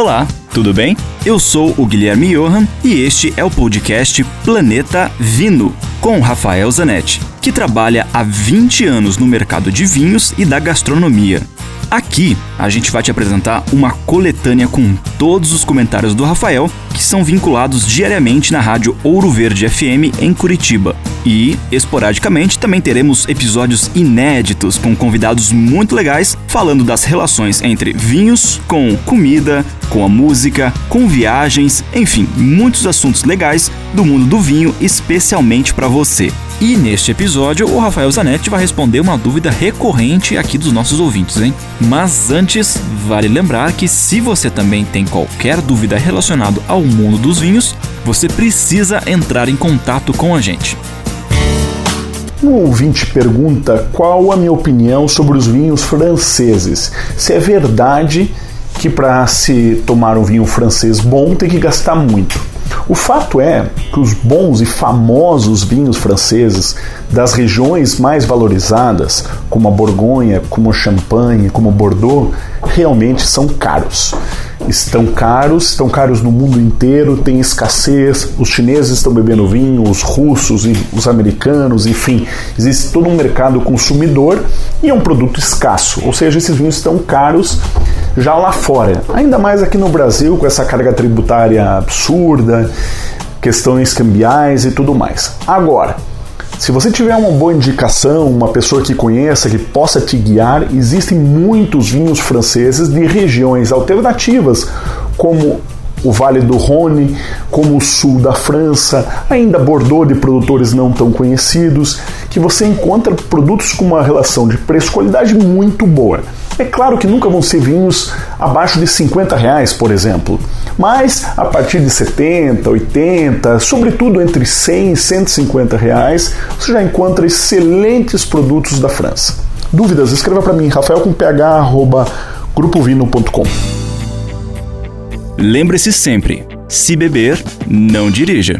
Olá, tudo bem? Eu sou o Guilherme Johan e este é o podcast Planeta Vino, com Rafael Zanetti, que trabalha há 20 anos no mercado de vinhos e da gastronomia. Aqui a gente vai te apresentar uma coletânea com todos os comentários do Rafael que são vinculados diariamente na rádio Ouro Verde FM em Curitiba. E, esporadicamente, também teremos episódios inéditos com convidados muito legais falando das relações entre vinhos com comida, com a música, com viagens, enfim, muitos assuntos legais do mundo do vinho, especialmente para você. E neste episódio, o Rafael Zanetti vai responder uma dúvida recorrente aqui dos nossos ouvintes, hein? Mas antes, vale lembrar que se você também tem qualquer dúvida relacionada ao mundo dos vinhos, você precisa entrar em contato com a gente. Um ouvinte pergunta qual a minha opinião sobre os vinhos franceses. Se é verdade que para se tomar um vinho francês bom tem que gastar muito. O fato é que os bons e famosos vinhos franceses das regiões mais valorizadas, como a Borgonha, como o Champagne, como o Bordeaux, realmente são caros. Estão caros, estão caros no mundo inteiro, tem escassez, os chineses estão bebendo vinho, os russos e os americanos, enfim, existe todo um mercado consumidor e é um produto escasso, ou seja, esses vinhos estão caros já lá fora. Ainda mais aqui no Brasil, com essa carga tributária absurda, questões cambiais e tudo mais. Agora, se você tiver uma boa indicação, uma pessoa que conheça, que possa te guiar, existem muitos vinhos franceses de regiões alternativas, como o Vale do Rhône, como o sul da França, ainda Bordeaux de produtores não tão conhecidos, que você encontra produtos com uma relação de preço-qualidade muito boa. É claro que nunca vão ser vinhos abaixo de 50 reais, por exemplo, mas a partir de 70, 80, sobretudo entre 100 e 150 reais, você já encontra excelentes produtos da França. Dúvidas? Escreva para mim, rafael com ph, grupovino.com. Lembre-se sempre: se beber, não dirija.